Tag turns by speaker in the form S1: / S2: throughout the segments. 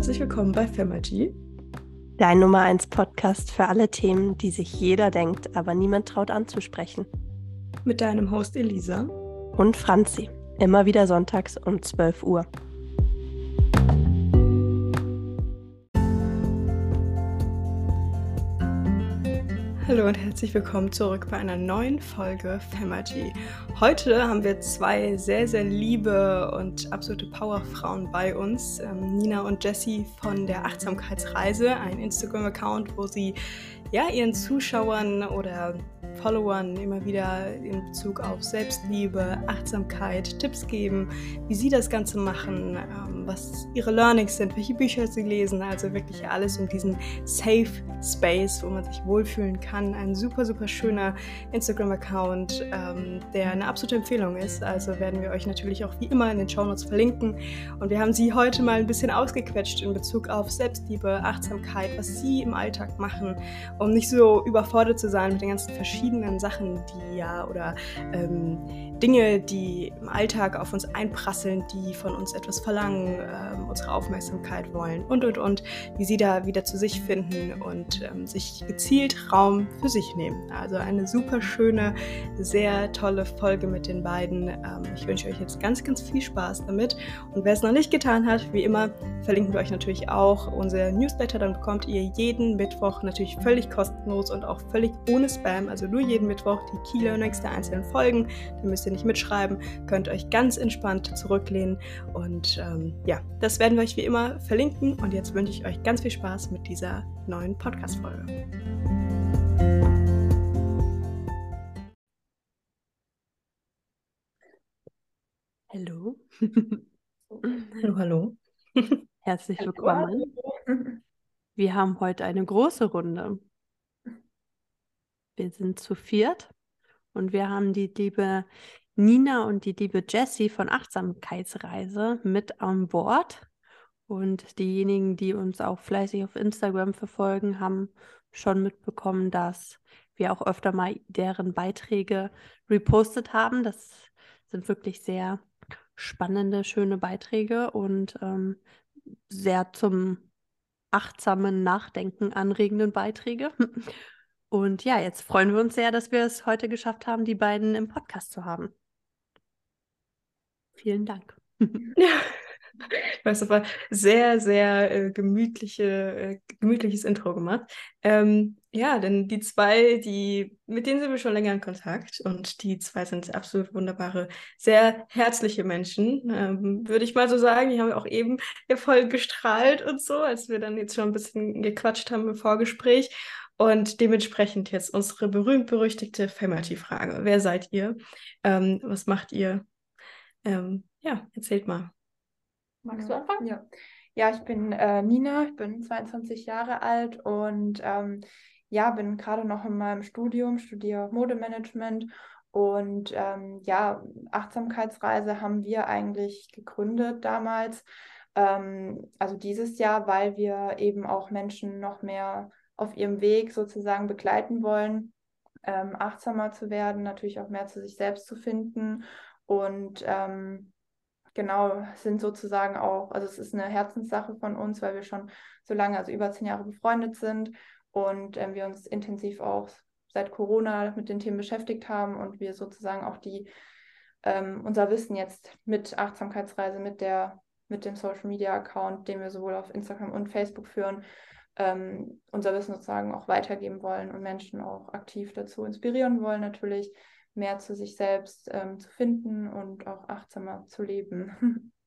S1: herzlich willkommen bei Femagy.
S2: Dein Nummer 1 Podcast für alle Themen, die sich jeder denkt, aber niemand traut anzusprechen.
S1: Mit deinem Host Elisa
S2: und Franzi. Immer wieder sonntags um 12 Uhr.
S1: Hallo und herzlich willkommen zurück bei einer neuen Folge Femagy. Heute haben wir zwei sehr, sehr liebe und absolute Powerfrauen bei uns. Ähm, Nina und Jessie von der Achtsamkeitsreise, ein Instagram-Account, wo sie ja ihren Zuschauern oder Followern immer wieder in Bezug auf Selbstliebe, Achtsamkeit Tipps geben, wie sie das Ganze machen, ähm, was ihre Learnings sind, welche Bücher sie lesen. Also wirklich alles um diesen Safe Space, wo man sich wohlfühlen kann. Ein super, super schöner Instagram-Account, ähm, der eine absolute Empfehlung ist. Also werden wir euch natürlich auch wie immer in den Show Notes verlinken. Und wir haben sie heute mal ein bisschen ausgequetscht in Bezug auf Selbstliebe, Achtsamkeit, was sie im Alltag machen, um nicht so überfordert zu sein mit den ganzen verschiedenen Sachen, die ja oder ähm, Dinge, die im Alltag auf uns einprasseln, die von uns etwas verlangen, ähm, unsere Aufmerksamkeit wollen und und und, wie sie da wieder zu sich finden und ähm, sich gezielt Raum für sich nehmen. Also eine super schöne, sehr tolle Folge mit den beiden. Ähm, ich wünsche euch jetzt ganz, ganz viel Spaß damit. Und wer es noch nicht getan hat, wie immer, verlinken wir euch natürlich auch unser Newsletter. Dann bekommt ihr jeden Mittwoch natürlich völlig kostenlos und auch völlig ohne Spam, also nur jeden Mittwoch die Key Learnings der einzelnen Folgen. Da müsst ihr nicht mitschreiben, könnt euch ganz entspannt zurücklehnen. Und ähm, ja, das werden wir euch wie immer verlinken. Und jetzt wünsche ich euch ganz viel Spaß mit dieser neuen Podcast-Folge.
S2: Hallo.
S1: hallo, hallo.
S2: Herzlich willkommen. Wir haben heute eine große Runde. Wir sind zu viert und wir haben die liebe Nina und die liebe Jessie von Achtsamkeitsreise mit an Bord. Und diejenigen, die uns auch fleißig auf Instagram verfolgen, haben schon mitbekommen, dass wir auch öfter mal deren Beiträge repostet haben. Das sind wirklich sehr spannende, schöne Beiträge und ähm, sehr zum achtsamen Nachdenken anregenden Beiträge. Und ja, jetzt freuen wir uns sehr, dass wir es heute geschafft haben, die beiden im Podcast zu haben. Vielen Dank.
S1: Ja. Du aber sehr, sehr äh, gemütliche, äh, gemütliches Intro gemacht. Ähm, ja, denn die zwei, die, mit denen sind wir schon länger in Kontakt und die zwei sind absolut wunderbare, sehr herzliche Menschen, ähm, würde ich mal so sagen. Die haben auch eben voll gestrahlt und so, als wir dann jetzt schon ein bisschen gequatscht haben im Vorgespräch. Und dementsprechend jetzt unsere berühmt-berüchtigte Family-Frage. Wer seid ihr? Ähm, was macht ihr? Ähm, ja, erzählt mal.
S3: Magst du anfangen? Ja, ja ich bin äh, Nina, ich bin 22 Jahre alt und ähm, ja, bin gerade noch in meinem Studium, studiere Modemanagement und ähm, ja, Achtsamkeitsreise haben wir eigentlich gegründet damals. Ähm, also dieses Jahr, weil wir eben auch Menschen noch mehr auf ihrem Weg sozusagen begleiten wollen, ähm, achtsamer zu werden, natürlich auch mehr zu sich selbst zu finden und ähm, genau sind sozusagen auch, also es ist eine Herzenssache von uns, weil wir schon so lange, also über zehn Jahre befreundet sind und ähm, wir uns intensiv auch seit Corona mit den Themen beschäftigt haben und wir sozusagen auch die ähm, unser Wissen jetzt mit Achtsamkeitsreise, mit der mit dem Social Media Account, den wir sowohl auf Instagram und Facebook führen, ähm, unser Wissen sozusagen auch weitergeben wollen und Menschen auch aktiv dazu inspirieren wollen, natürlich mehr zu sich selbst ähm, zu finden und auch achtsamer zu leben.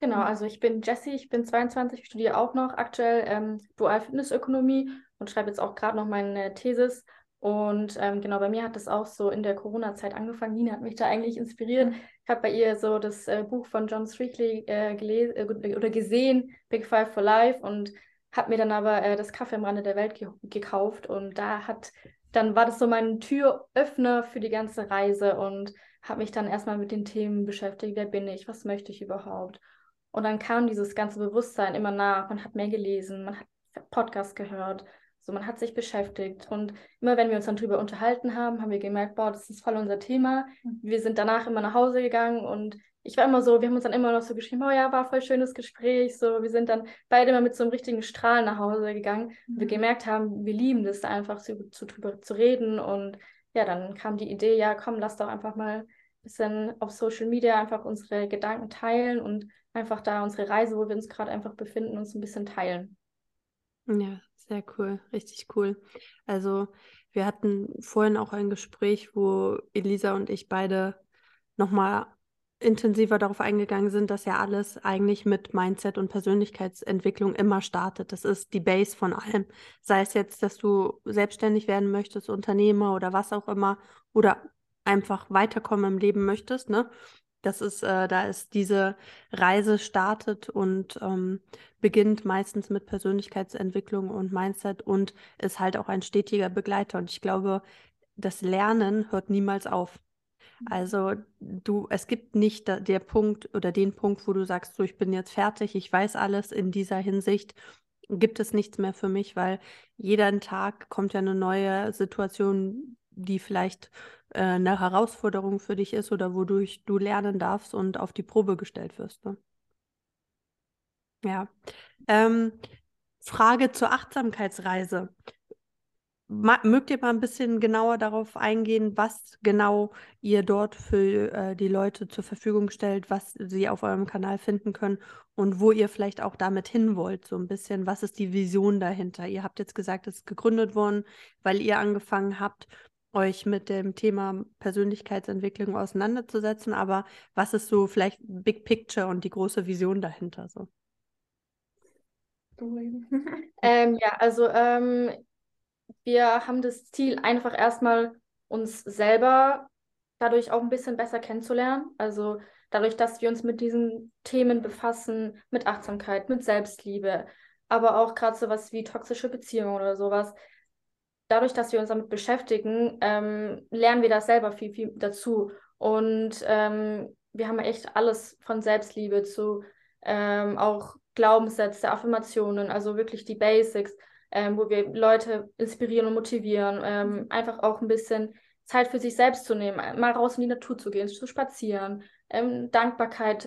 S4: Genau, also ich bin Jessie, ich bin 22, studiere auch noch aktuell ähm, Dual Fitnessökonomie und schreibe jetzt auch gerade noch meine Thesis. Und ähm, genau, bei mir hat das auch so in der Corona-Zeit angefangen. Nina hat mich da eigentlich inspiriert. Ich habe bei ihr so das äh, Buch von John Streetley äh, äh, oder gesehen, Big Five for Life, und habe mir dann aber äh, das Kaffee am Rande der Welt ge gekauft und da hat, dann war das so mein Türöffner für die ganze Reise und habe mich dann erstmal mit den Themen beschäftigt, wer bin ich, was möchte ich überhaupt. Und dann kam dieses ganze Bewusstsein immer nach, man hat mehr gelesen, man hat Podcasts gehört, so man hat sich beschäftigt und immer wenn wir uns dann drüber unterhalten haben, haben wir gemerkt, boah, das ist voll unser Thema. Mhm. Wir sind danach immer nach Hause gegangen und ich war immer so, wir haben uns dann immer noch so geschrieben, oh ja, war voll schönes Gespräch. So, wir sind dann beide immer mit so einem richtigen Strahl nach Hause gegangen, mhm. wir gemerkt haben, wir lieben das da einfach zu, zu, drüber zu reden. Und ja, dann kam die Idee, ja, komm, lass doch einfach mal ein bisschen auf Social Media einfach unsere Gedanken teilen und einfach da unsere Reise, wo wir uns gerade einfach befinden, uns ein bisschen teilen.
S2: Ja, sehr cool, richtig cool. Also wir hatten vorhin auch ein Gespräch, wo Elisa und ich beide nochmal intensiver darauf eingegangen sind, dass ja alles eigentlich mit Mindset und Persönlichkeitsentwicklung immer startet. Das ist die Base von allem. Sei es jetzt, dass du selbstständig werden möchtest, Unternehmer oder was auch immer, oder einfach weiterkommen im Leben möchtest, ne? Das ist, äh, da ist diese Reise startet und ähm, beginnt meistens mit Persönlichkeitsentwicklung und Mindset und ist halt auch ein stetiger Begleiter. Und ich glaube, das Lernen hört niemals auf. Also du, es gibt nicht da, der Punkt oder den Punkt, wo du sagst, so ich bin jetzt fertig, ich weiß alles in dieser Hinsicht, gibt es nichts mehr für mich, weil jeden Tag kommt ja eine neue Situation, die vielleicht äh, eine Herausforderung für dich ist oder wodurch du lernen darfst und auf die Probe gestellt wirst. Ne? Ja. Ähm, Frage zur Achtsamkeitsreise. Mögt ihr mal ein bisschen genauer darauf eingehen, was genau ihr dort für äh, die Leute zur Verfügung stellt, was sie auf eurem Kanal finden können und wo ihr vielleicht auch damit hin wollt, so ein bisschen, was ist die Vision dahinter? Ihr habt jetzt gesagt, es ist gegründet worden, weil ihr angefangen habt, euch mit dem Thema Persönlichkeitsentwicklung auseinanderzusetzen, aber was ist so vielleicht Big Picture und die große Vision dahinter so?
S4: ähm, ja, also ähm, wir haben das Ziel, einfach erstmal uns selber dadurch auch ein bisschen besser kennenzulernen. Also dadurch, dass wir uns mit diesen Themen befassen, mit Achtsamkeit, mit Selbstliebe, aber auch gerade sowas wie toxische Beziehungen oder sowas, dadurch, dass wir uns damit beschäftigen, ähm, lernen wir das selber viel, viel dazu. Und ähm, wir haben echt alles von Selbstliebe zu ähm, auch Glaubenssätze, Affirmationen, also wirklich die Basics, ähm, wo wir Leute inspirieren und motivieren, ähm, einfach auch ein bisschen Zeit für sich selbst zu nehmen, mal raus in die Natur zu gehen, zu spazieren, ähm, Dankbarkeit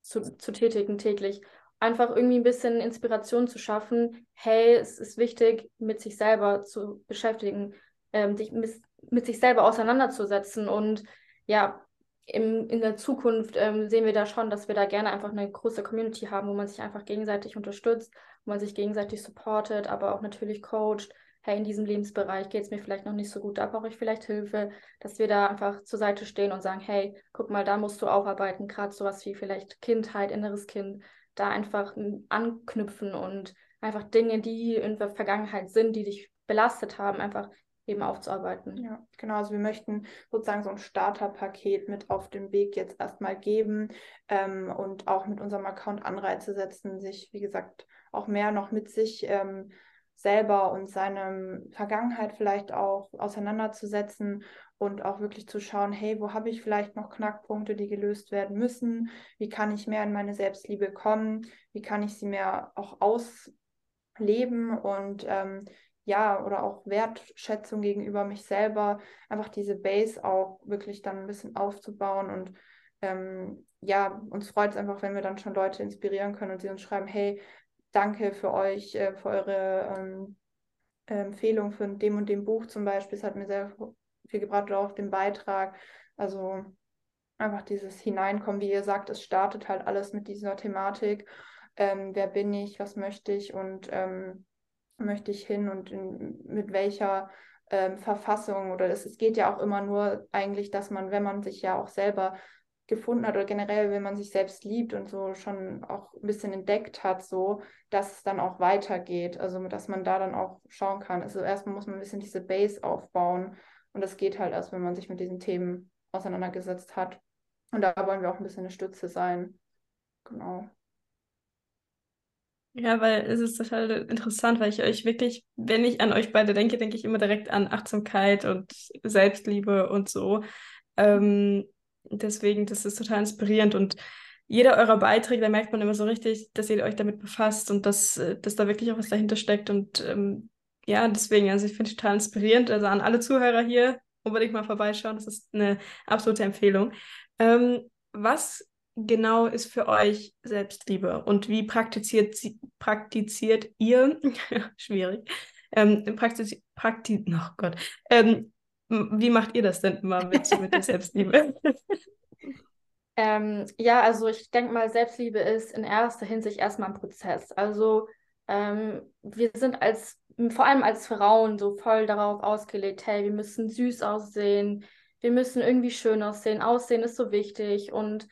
S4: zu, zu tätigen täglich einfach irgendwie ein bisschen Inspiration zu schaffen, hey, es ist wichtig, mit sich selber zu beschäftigen, ähm, dich mit, mit, sich selber auseinanderzusetzen. Und ja, im, in der Zukunft ähm, sehen wir da schon, dass wir da gerne einfach eine große Community haben, wo man sich einfach gegenseitig unterstützt, wo man sich gegenseitig supportet, aber auch natürlich coacht. Hey, in diesem Lebensbereich geht es mir vielleicht noch nicht so gut, da brauche ich vielleicht Hilfe, dass wir da einfach zur Seite stehen und sagen, hey, guck mal, da musst du aufarbeiten, gerade sowas wie vielleicht Kindheit, inneres Kind, da einfach anknüpfen und einfach Dinge, die in der Vergangenheit sind, die dich belastet haben, einfach eben aufzuarbeiten.
S3: Ja, genau. Also wir möchten sozusagen so ein Starterpaket mit auf den Weg jetzt erstmal geben ähm, und auch mit unserem Account Anreize setzen, sich, wie gesagt, auch mehr noch mit sich ähm, selber und seinem Vergangenheit vielleicht auch auseinanderzusetzen und auch wirklich zu schauen, hey, wo habe ich vielleicht noch Knackpunkte, die gelöst werden müssen? Wie kann ich mehr in meine Selbstliebe kommen? Wie kann ich sie mehr auch ausleben und ähm, ja, oder auch Wertschätzung gegenüber mich selber, einfach diese Base auch wirklich dann ein bisschen aufzubauen und ähm, ja, uns freut es einfach, wenn wir dann schon Leute inspirieren können und sie uns schreiben, hey, danke für euch, äh, für eure ähm, Empfehlung für dem und dem Buch zum Beispiel. Es hat mir sehr viel gebracht oder auch den Beitrag. Also einfach dieses Hineinkommen, wie ihr sagt, es startet halt alles mit dieser Thematik. Ähm, wer bin ich, was möchte ich und ähm, möchte ich hin und in, mit welcher ähm, Verfassung oder es, es geht ja auch immer nur eigentlich, dass man, wenn man sich ja auch selber gefunden hat oder generell, wenn man sich selbst liebt und so schon auch ein bisschen entdeckt hat, so, dass es dann auch weitergeht. Also, dass man da dann auch schauen kann. Also, erstmal muss man ein bisschen diese Base aufbauen und das geht halt erst, wenn man sich mit diesen Themen auseinandergesetzt hat. Und da wollen wir auch ein bisschen eine Stütze sein. Genau.
S1: Ja, weil es ist total interessant, weil ich euch wirklich, wenn ich an euch beide denke, denke ich immer direkt an Achtsamkeit und Selbstliebe und so. Ähm, deswegen, das ist total inspirierend und jeder eurer Beiträge, da merkt man immer so richtig, dass ihr euch damit befasst und dass, äh, dass da wirklich auch was dahinter steckt und ähm, ja, deswegen, also ich finde es total inspirierend. Also an alle Zuhörer hier unbedingt mal vorbeischauen. Das ist eine absolute Empfehlung. Ähm, was genau ist für euch Selbstliebe und wie praktiziert, sie, praktiziert ihr, schwierig, ähm, praktiz, praktiz, oh Gott, ähm, wie macht ihr das denn immer mit, mit der Selbstliebe?
S4: Ähm, ja, also ich denke mal, Selbstliebe ist in erster Hinsicht erstmal ein Prozess. Also ähm, wir sind als, vor allem als Frauen so voll darauf ausgelegt, hey, wir müssen süß aussehen, wir müssen irgendwie schön aussehen, Aussehen ist so wichtig und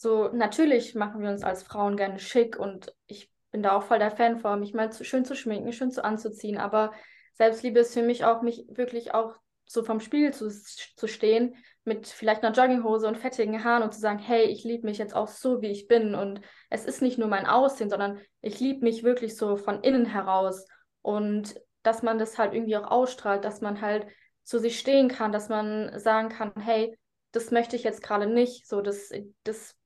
S4: so, natürlich machen wir uns als Frauen gerne schick und ich bin da auch voll der Fan von, mich mal zu, schön zu schminken, schön zu anzuziehen, aber Selbstliebe ist für mich auch, mich wirklich auch so vom Spiegel zu, zu stehen, mit vielleicht einer Jogginghose und fettigen Haaren und zu sagen, hey, ich liebe mich jetzt auch so, wie ich bin. Und es ist nicht nur mein Aussehen, sondern ich liebe mich wirklich so von innen heraus. Und dass man das halt irgendwie auch ausstrahlt, dass man halt zu sich stehen kann, dass man sagen kann, hey, das möchte ich jetzt gerade nicht, so das, das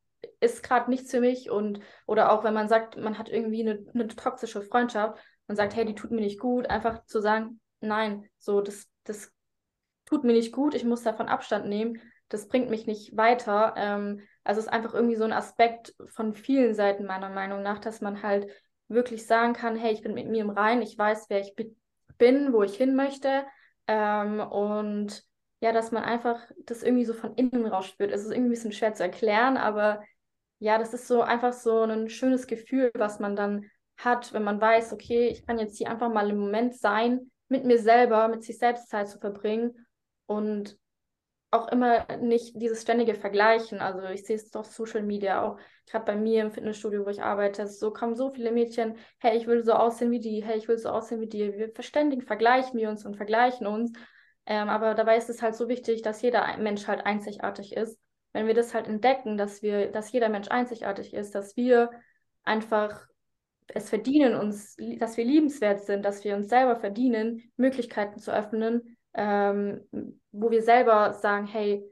S4: ist gerade nichts für mich und oder auch wenn man sagt, man hat irgendwie eine, eine toxische Freundschaft und sagt, hey, die tut mir nicht gut, einfach zu sagen, nein, so das, das tut mir nicht gut, ich muss davon Abstand nehmen, das bringt mich nicht weiter. Ähm, also es ist einfach irgendwie so ein Aspekt von vielen Seiten meiner Meinung nach, dass man halt wirklich sagen kann, hey, ich bin mit mir im Rein, ich weiß, wer ich bin, wo ich hin möchte. Ähm, und ja, dass man einfach das irgendwie so von innen raus spürt. Es ist irgendwie ein bisschen schwer zu erklären, aber ja, das ist so einfach so ein schönes Gefühl, was man dann hat, wenn man weiß, okay, ich kann jetzt hier einfach mal im Moment sein, mit mir selber, mit sich selbst Zeit zu verbringen und auch immer nicht dieses ständige Vergleichen. Also ich sehe es doch Social Media auch, gerade bei mir im Fitnessstudio, wo ich arbeite, so kommen so viele Mädchen, hey, ich will so aussehen wie die, hey, ich will so aussehen wie die. Wir verständigen, vergleichen wir uns und vergleichen uns. Ähm, aber dabei ist es halt so wichtig, dass jeder Mensch halt einzigartig ist. Wenn wir das halt entdecken, dass wir, dass jeder Mensch einzigartig ist, dass wir einfach es verdienen, uns, dass wir liebenswert sind, dass wir uns selber verdienen, Möglichkeiten zu öffnen, ähm, wo wir selber sagen, hey,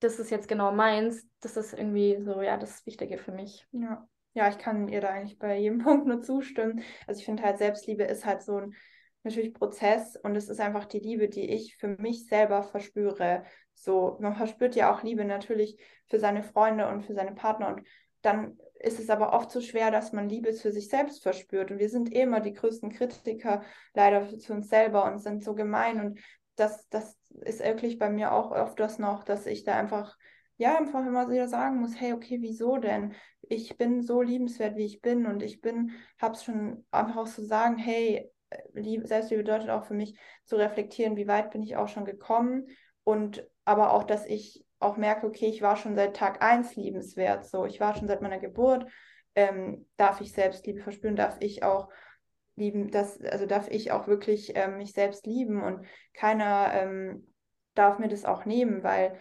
S4: das ist jetzt genau meins, das ist irgendwie so, ja, das Wichtige für mich.
S3: Ja. Ja, ich kann ihr da eigentlich bei jedem Punkt nur zustimmen. Also ich finde halt, Selbstliebe ist halt so ein natürlich Prozess und es ist einfach die Liebe, die ich für mich selber verspüre. So, man verspürt ja auch Liebe natürlich für seine Freunde und für seine Partner und dann ist es aber oft so schwer, dass man Liebe für sich selbst verspürt. Und wir sind eh immer die größten Kritiker leider zu uns selber und sind so gemein und das, das ist wirklich bei mir auch öfters noch, dass ich da einfach, ja, einfach immer wieder sagen muss, hey, okay, wieso denn? Ich bin so liebenswert, wie ich bin und ich bin, hab's schon einfach auch zu so sagen, hey, Liebe, Selbstliebe bedeutet auch für mich zu reflektieren, wie weit bin ich auch schon gekommen und aber auch, dass ich auch merke, okay, ich war schon seit Tag 1 liebenswert, so, ich war schon seit meiner Geburt, ähm, darf ich Selbstliebe verspüren, darf ich auch lieben, das, also darf ich auch wirklich ähm, mich selbst lieben und keiner ähm, darf mir das auch nehmen, weil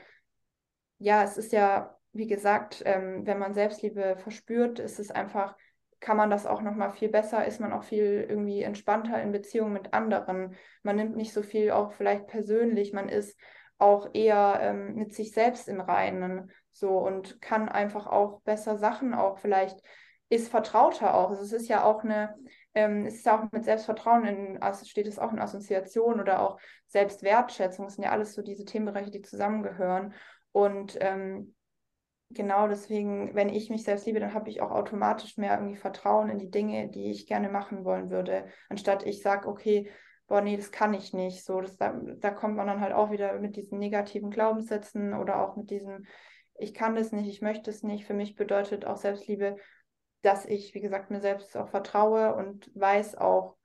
S3: ja, es ist ja, wie gesagt, ähm, wenn man Selbstliebe verspürt, ist es einfach, kann man das auch nochmal viel besser, ist man auch viel irgendwie entspannter in Beziehung mit anderen. Man nimmt nicht so viel auch vielleicht persönlich, man ist auch eher ähm, mit sich selbst im Reinen so und kann einfach auch besser Sachen auch vielleicht ist vertrauter auch. Also es ist ja auch eine ähm, es ist auch mit Selbstvertrauen in, steht es auch in Assoziation oder auch Selbstwertschätzung. Das sind ja alles so diese Themenbereiche, die zusammengehören. Und ähm, genau deswegen, wenn ich mich selbst liebe, dann habe ich auch automatisch mehr irgendwie Vertrauen in die Dinge, die ich gerne machen wollen würde, anstatt ich sage, okay, boah, nee, das kann ich nicht. So, das, da, da kommt man dann halt auch wieder mit diesen negativen Glaubenssätzen oder auch mit diesem, ich kann das nicht, ich möchte es nicht. Für mich bedeutet auch Selbstliebe, dass ich, wie gesagt, mir selbst auch vertraue und weiß auch,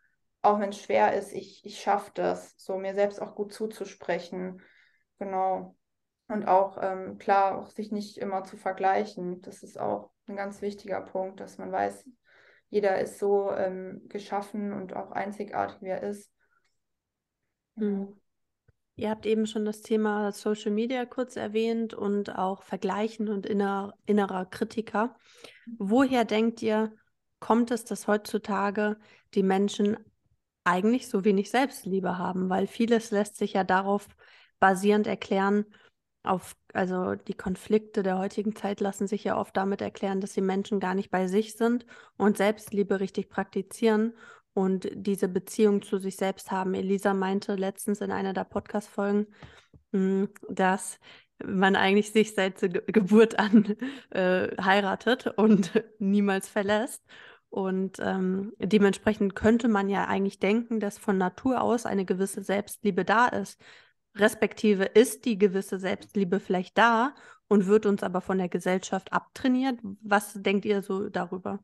S3: auch wenn es schwer ist, ich, ich schaffe das, so mir selbst auch gut zuzusprechen. Genau. Und auch, ähm, klar, auch sich nicht immer zu vergleichen. Das ist auch ein ganz wichtiger Punkt, dass man weiß, jeder ist so ähm, geschaffen und auch einzigartig, wie er ist.
S2: Mhm. Ihr habt eben schon das Thema Social Media kurz erwähnt und auch Vergleichen und inner, innerer Kritiker. Woher denkt ihr, kommt es, dass heutzutage die Menschen eigentlich so wenig Selbstliebe haben? Weil vieles lässt sich ja darauf basierend erklären, auf, also die Konflikte der heutigen Zeit lassen sich ja oft damit erklären, dass die Menschen gar nicht bei sich sind und Selbstliebe richtig praktizieren und diese Beziehung zu sich selbst haben. Elisa meinte letztens in einer der Podcast-Folgen, hm, dass man eigentlich sich seit Ge Geburt an äh, heiratet und niemals verlässt. Und ähm, dementsprechend könnte man ja eigentlich denken, dass von Natur aus eine gewisse Selbstliebe da ist. Respektive ist die gewisse Selbstliebe vielleicht da und wird uns aber von der Gesellschaft abtrainiert. Was denkt ihr so darüber?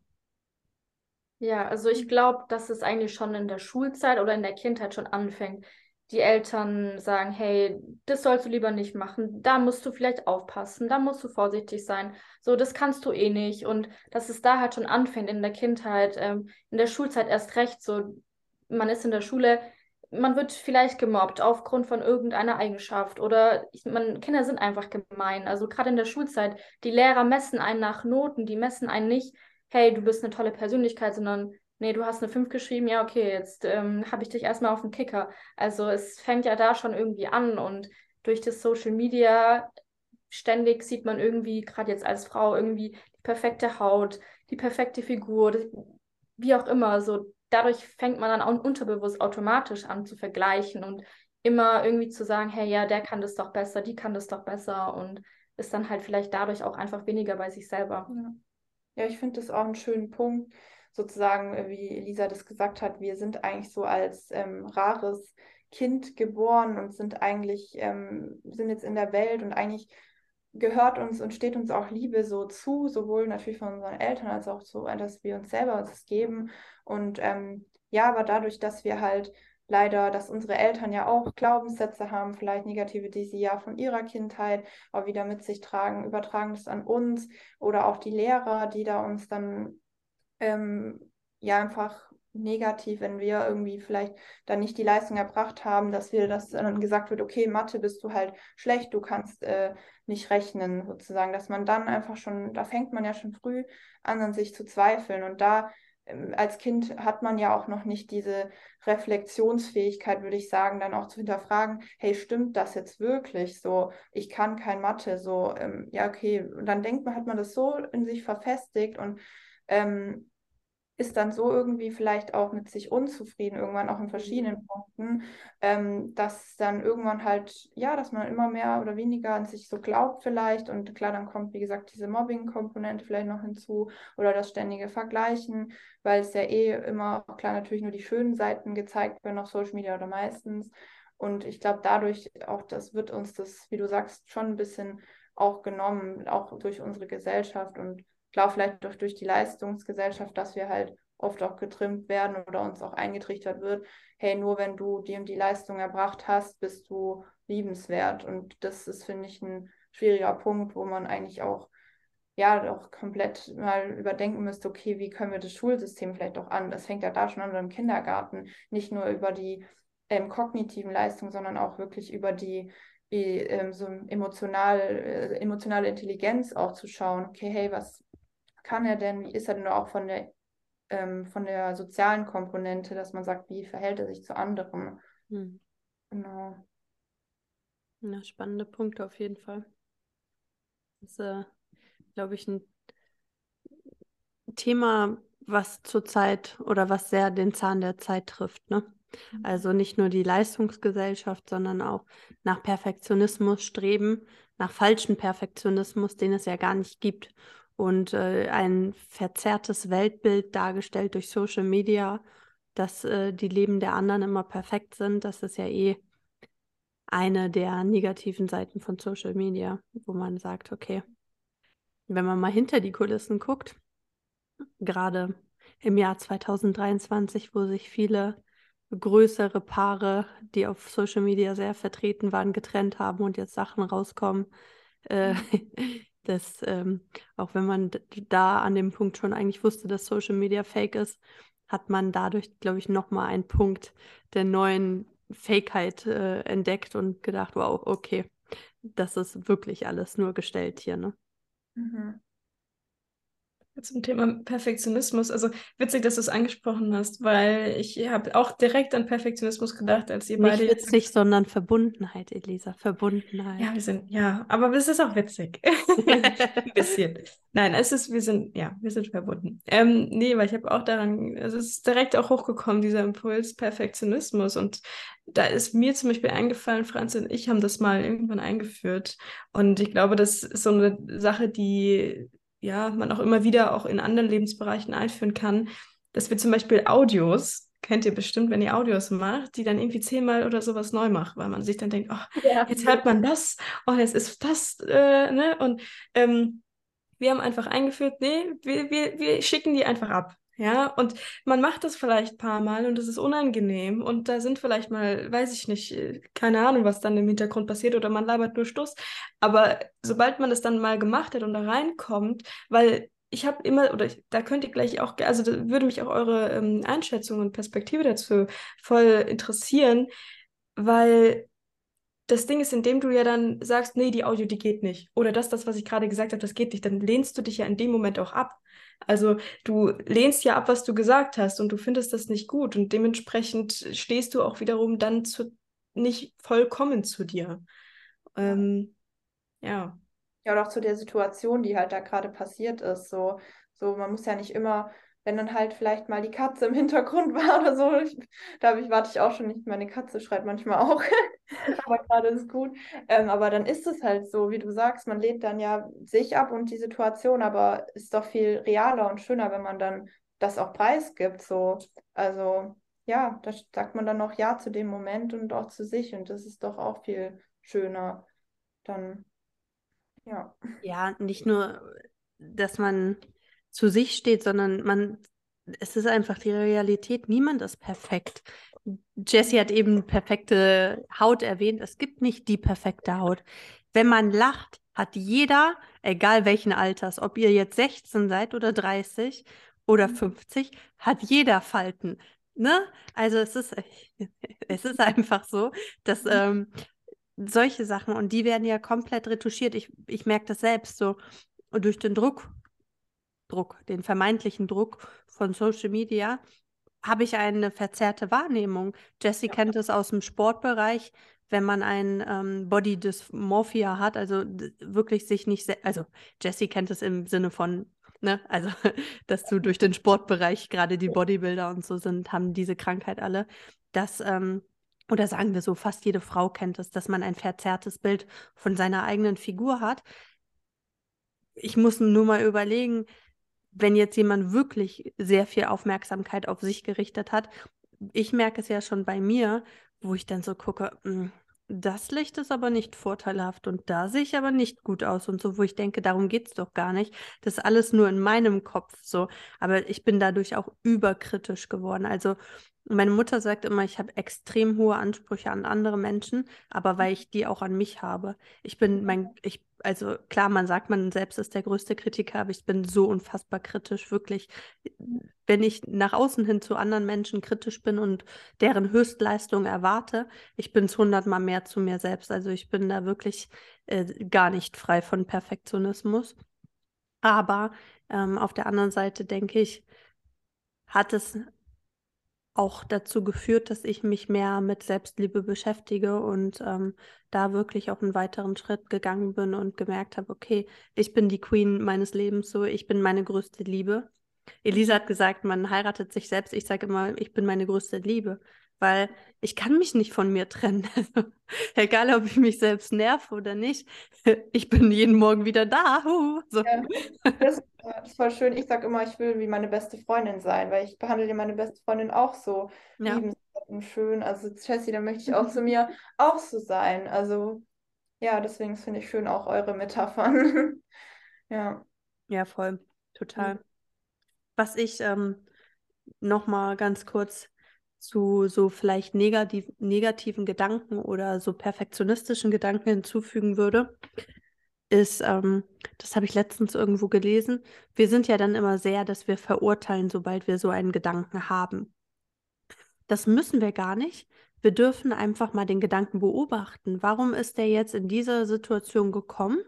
S4: Ja, also ich glaube, dass es eigentlich schon in der Schulzeit oder in der Kindheit schon anfängt. Die Eltern sagen, hey, das sollst du lieber nicht machen, da musst du vielleicht aufpassen, da musst du vorsichtig sein, so, das kannst du eh nicht. Und dass es da halt schon anfängt in der Kindheit, ähm, in der Schulzeit erst recht, so, man ist in der Schule, man wird vielleicht gemobbt aufgrund von irgendeiner Eigenschaft oder ich, man, Kinder sind einfach gemein. Also gerade in der Schulzeit, die Lehrer messen einen nach Noten, die messen einen nicht hey, du bist eine tolle Persönlichkeit, sondern nee, du hast eine 5 geschrieben, ja, okay, jetzt ähm, habe ich dich erstmal auf den Kicker. Also es fängt ja da schon irgendwie an und durch das Social Media ständig sieht man irgendwie, gerade jetzt als Frau, irgendwie die perfekte Haut, die perfekte Figur, wie auch immer. So dadurch fängt man dann auch unterbewusst automatisch an zu vergleichen und immer irgendwie zu sagen, hey, ja, der kann das doch besser, die kann das doch besser und ist dann halt vielleicht dadurch auch einfach weniger bei sich selber.
S3: Ja. Ja, ich finde das auch einen schönen Punkt, sozusagen, äh, wie Elisa das gesagt hat, wir sind eigentlich so als ähm, rares Kind geboren und sind eigentlich, ähm, sind jetzt in der Welt und eigentlich gehört uns und steht uns auch Liebe so zu, sowohl natürlich von unseren Eltern als auch so, dass wir uns selber das geben. Und ähm, ja, aber dadurch, dass wir halt leider, dass unsere Eltern ja auch Glaubenssätze haben, vielleicht negative, die sie ja von ihrer Kindheit auch wieder mit sich tragen, übertragen das an uns oder auch die Lehrer, die da uns dann ähm, ja einfach negativ, wenn wir irgendwie vielleicht dann nicht die Leistung erbracht haben, dass wir das dann gesagt wird, okay, Mathe bist du halt schlecht, du kannst äh, nicht rechnen, sozusagen, dass man dann einfach schon, da fängt man ja schon früh an, an sich zu zweifeln und da als Kind hat man ja auch noch nicht diese Reflexionsfähigkeit, würde ich sagen, dann auch zu hinterfragen, hey, stimmt das jetzt wirklich so? Ich kann kein Mathe, so, ähm, ja, okay. Und dann denkt man, hat man das so in sich verfestigt und ähm, ist dann so irgendwie vielleicht auch mit sich unzufrieden, irgendwann auch in verschiedenen mhm. Punkten, ähm, dass dann irgendwann halt, ja, dass man immer mehr oder weniger an sich so glaubt vielleicht. Und klar, dann kommt, wie gesagt, diese Mobbing-Komponente vielleicht noch hinzu oder das ständige Vergleichen, weil es ja eh immer, klar, natürlich nur die schönen Seiten gezeigt werden auf Social Media oder meistens. Und ich glaube, dadurch auch, das wird uns das, wie du sagst, schon ein bisschen auch genommen, auch durch unsere Gesellschaft. Und glaube vielleicht auch durch die Leistungsgesellschaft, dass wir halt oft auch getrimmt werden oder uns auch eingetrichtert wird, hey, nur wenn du und die Leistung erbracht hast, bist du liebenswert. Und das ist, finde ich, ein schwieriger Punkt, wo man eigentlich auch ja auch komplett mal überdenken müsste, okay, wie können wir das Schulsystem vielleicht auch an? Das fängt ja da schon an im Kindergarten, nicht nur über die ähm, kognitiven Leistungen, sondern auch wirklich über die wie, ähm, so emotional, äh, emotionale Intelligenz auch zu schauen, okay, hey, was kann er denn, wie ist er denn auch von der, ähm, von der sozialen Komponente, dass man sagt, wie verhält er sich zu anderen? Hm. Genau.
S2: Ja, spannende Punkte auf jeden Fall. Das ist, äh, glaube ich, ein Thema, was zurzeit oder was sehr den Zahn der Zeit trifft. Ne? Mhm. Also nicht nur die Leistungsgesellschaft, sondern auch nach Perfektionismus streben, nach falschen Perfektionismus, den es ja gar nicht gibt und äh, ein verzerrtes Weltbild dargestellt durch Social Media, dass äh, die Leben der anderen immer perfekt sind. Das ist ja eh eine der negativen Seiten von Social Media, wo man sagt, okay, wenn man mal hinter die Kulissen guckt, gerade im Jahr 2023, wo sich viele größere Paare, die auf Social Media sehr vertreten waren, getrennt haben und jetzt Sachen rauskommen, äh, mhm. dass ähm, auch wenn man da an dem Punkt schon eigentlich wusste, dass Social Media fake ist, hat man dadurch, glaube ich, nochmal einen Punkt der neuen Fakeheit äh, entdeckt und gedacht, wow, okay, das ist wirklich alles nur gestellt hier, ne?
S3: Mhm.
S1: Zum Thema Perfektionismus. Also witzig, dass du es angesprochen hast, weil ich habe auch direkt an Perfektionismus gedacht, als ihr
S2: Nicht
S1: beide.
S2: Nicht witzig, sondern Verbundenheit, Elisa. Verbundenheit.
S1: Ja, wir sind, ja, aber es ist auch witzig. Ein bisschen. Nein, es ist, wir sind, ja, wir sind verbunden. Ähm, nee, weil ich habe auch daran, also es ist direkt auch hochgekommen, dieser Impuls Perfektionismus. Und da ist mir zum Beispiel eingefallen, Franz und ich haben das mal irgendwann eingeführt. Und ich glaube, das ist so eine Sache, die ja, man auch immer wieder auch in anderen Lebensbereichen einführen kann, dass wir zum Beispiel Audios, kennt ihr bestimmt, wenn ihr Audios macht, die dann irgendwie zehnmal oder sowas neu macht, weil man sich dann denkt, oh, ja. jetzt hört man das, oh, jetzt ist das, äh, ne? Und ähm, wir haben einfach eingeführt, nee, wir, wir, wir schicken die einfach ab. Ja, und man macht das vielleicht ein paar Mal und es ist unangenehm und da sind vielleicht mal, weiß ich nicht, äh, keine Ahnung, was dann im Hintergrund passiert oder man labert nur Stuss. Aber sobald man das dann mal gemacht hat und da reinkommt, weil ich habe immer, oder ich, da könnt ihr gleich auch, also da würde mich auch eure ähm, Einschätzung und Perspektive dazu voll interessieren, weil das Ding ist, indem du ja dann sagst, nee, die Audio, die geht nicht. Oder das, das, was ich gerade gesagt habe, das geht nicht, dann lehnst du dich ja in dem Moment auch ab. Also du lehnst ja ab, was du gesagt hast und du findest das nicht gut und dementsprechend stehst du auch wiederum dann zu, nicht vollkommen zu dir. Ähm, ja.
S3: Ja, und auch zu der Situation, die halt da gerade passiert ist. So, so, man muss ja nicht immer wenn dann halt vielleicht mal die Katze im Hintergrund war oder so. Ich, da ich, warte ich auch schon nicht. Meine Katze schreit manchmal auch. aber gerade ist gut. Ähm, aber dann ist es halt so, wie du sagst, man lädt dann ja sich ab und die Situation, aber ist doch viel realer und schöner, wenn man dann das auch preisgibt. So. Also ja, da sagt man dann auch Ja zu dem Moment und auch zu sich. Und das ist doch auch viel schöner. Dann, ja.
S2: Ja, nicht nur, dass man zu sich steht, sondern man, es ist einfach die Realität. Niemand ist perfekt. Jessie hat eben perfekte Haut erwähnt. Es gibt nicht die perfekte Haut. Wenn man lacht, hat jeder, egal welchen Alters, ob ihr jetzt 16 seid oder 30 oder 50, mhm. hat jeder Falten. Ne? Also es ist, es ist einfach so, dass mhm. ähm, solche Sachen, und die werden ja komplett retuschiert. Ich, ich merke das selbst so durch den Druck, Druck, den vermeintlichen Druck von Social Media, habe ich eine verzerrte Wahrnehmung. Jessie ja. kennt es aus dem Sportbereich, wenn man ein ähm, Body Dysmorphia hat, also wirklich sich nicht, also Jessie kennt es im Sinne von, ne, also dass du durch den Sportbereich gerade die Bodybuilder und so sind, haben diese Krankheit alle, dass ähm, oder sagen wir so, fast jede Frau kennt es, dass man ein verzerrtes Bild von seiner eigenen Figur hat. Ich muss nur mal überlegen, wenn jetzt jemand wirklich sehr viel Aufmerksamkeit auf sich gerichtet hat, ich merke es ja schon bei mir, wo ich dann so gucke, hm, das Licht ist aber nicht vorteilhaft und da sehe ich aber nicht gut aus und so, wo ich denke, darum geht es doch gar nicht. Das ist alles nur in meinem Kopf so. Aber ich bin dadurch auch überkritisch geworden. Also meine Mutter sagt immer, ich habe extrem hohe Ansprüche an andere Menschen, aber weil ich die auch an mich habe. Ich bin mein, ich also klar, man sagt, man selbst ist der größte Kritiker, aber ich bin so unfassbar kritisch, wirklich. Wenn ich nach außen hin zu anderen Menschen kritisch bin und deren Höchstleistung erwarte, ich bin es hundertmal mehr zu mir selbst. Also ich bin da wirklich äh, gar nicht frei von Perfektionismus. Aber ähm, auf der anderen Seite denke ich, hat es auch dazu geführt, dass ich mich mehr mit Selbstliebe beschäftige und ähm, da wirklich auch einen weiteren Schritt gegangen bin und gemerkt habe, okay, ich bin die Queen meines Lebens so, ich bin meine größte Liebe. Elisa hat gesagt, man heiratet sich selbst. Ich sage immer, ich bin meine größte Liebe weil ich kann mich nicht von mir trennen. Also, egal, ob ich mich selbst nerve oder nicht, ich bin jeden Morgen wieder da.
S3: so. ja, das, das ist voll schön. Ich sage immer, ich will wie meine beste Freundin sein, weil ich behandle meine beste Freundin auch so ja. liebenswert und schön. Also Jessie, da möchte ich auch zu mir auch so sein. Also ja, deswegen finde ich schön auch eure Metaphern. ja.
S2: Ja, voll. Total. Mhm. Was ich ähm, noch mal ganz kurz zu so vielleicht negativ, negativen Gedanken oder so perfektionistischen Gedanken hinzufügen würde, ist, ähm, das habe ich letztens irgendwo gelesen, wir sind ja dann immer sehr, dass wir verurteilen, sobald wir so einen Gedanken haben. Das müssen wir gar nicht. Wir dürfen einfach mal den Gedanken beobachten. Warum ist der jetzt in dieser Situation gekommen?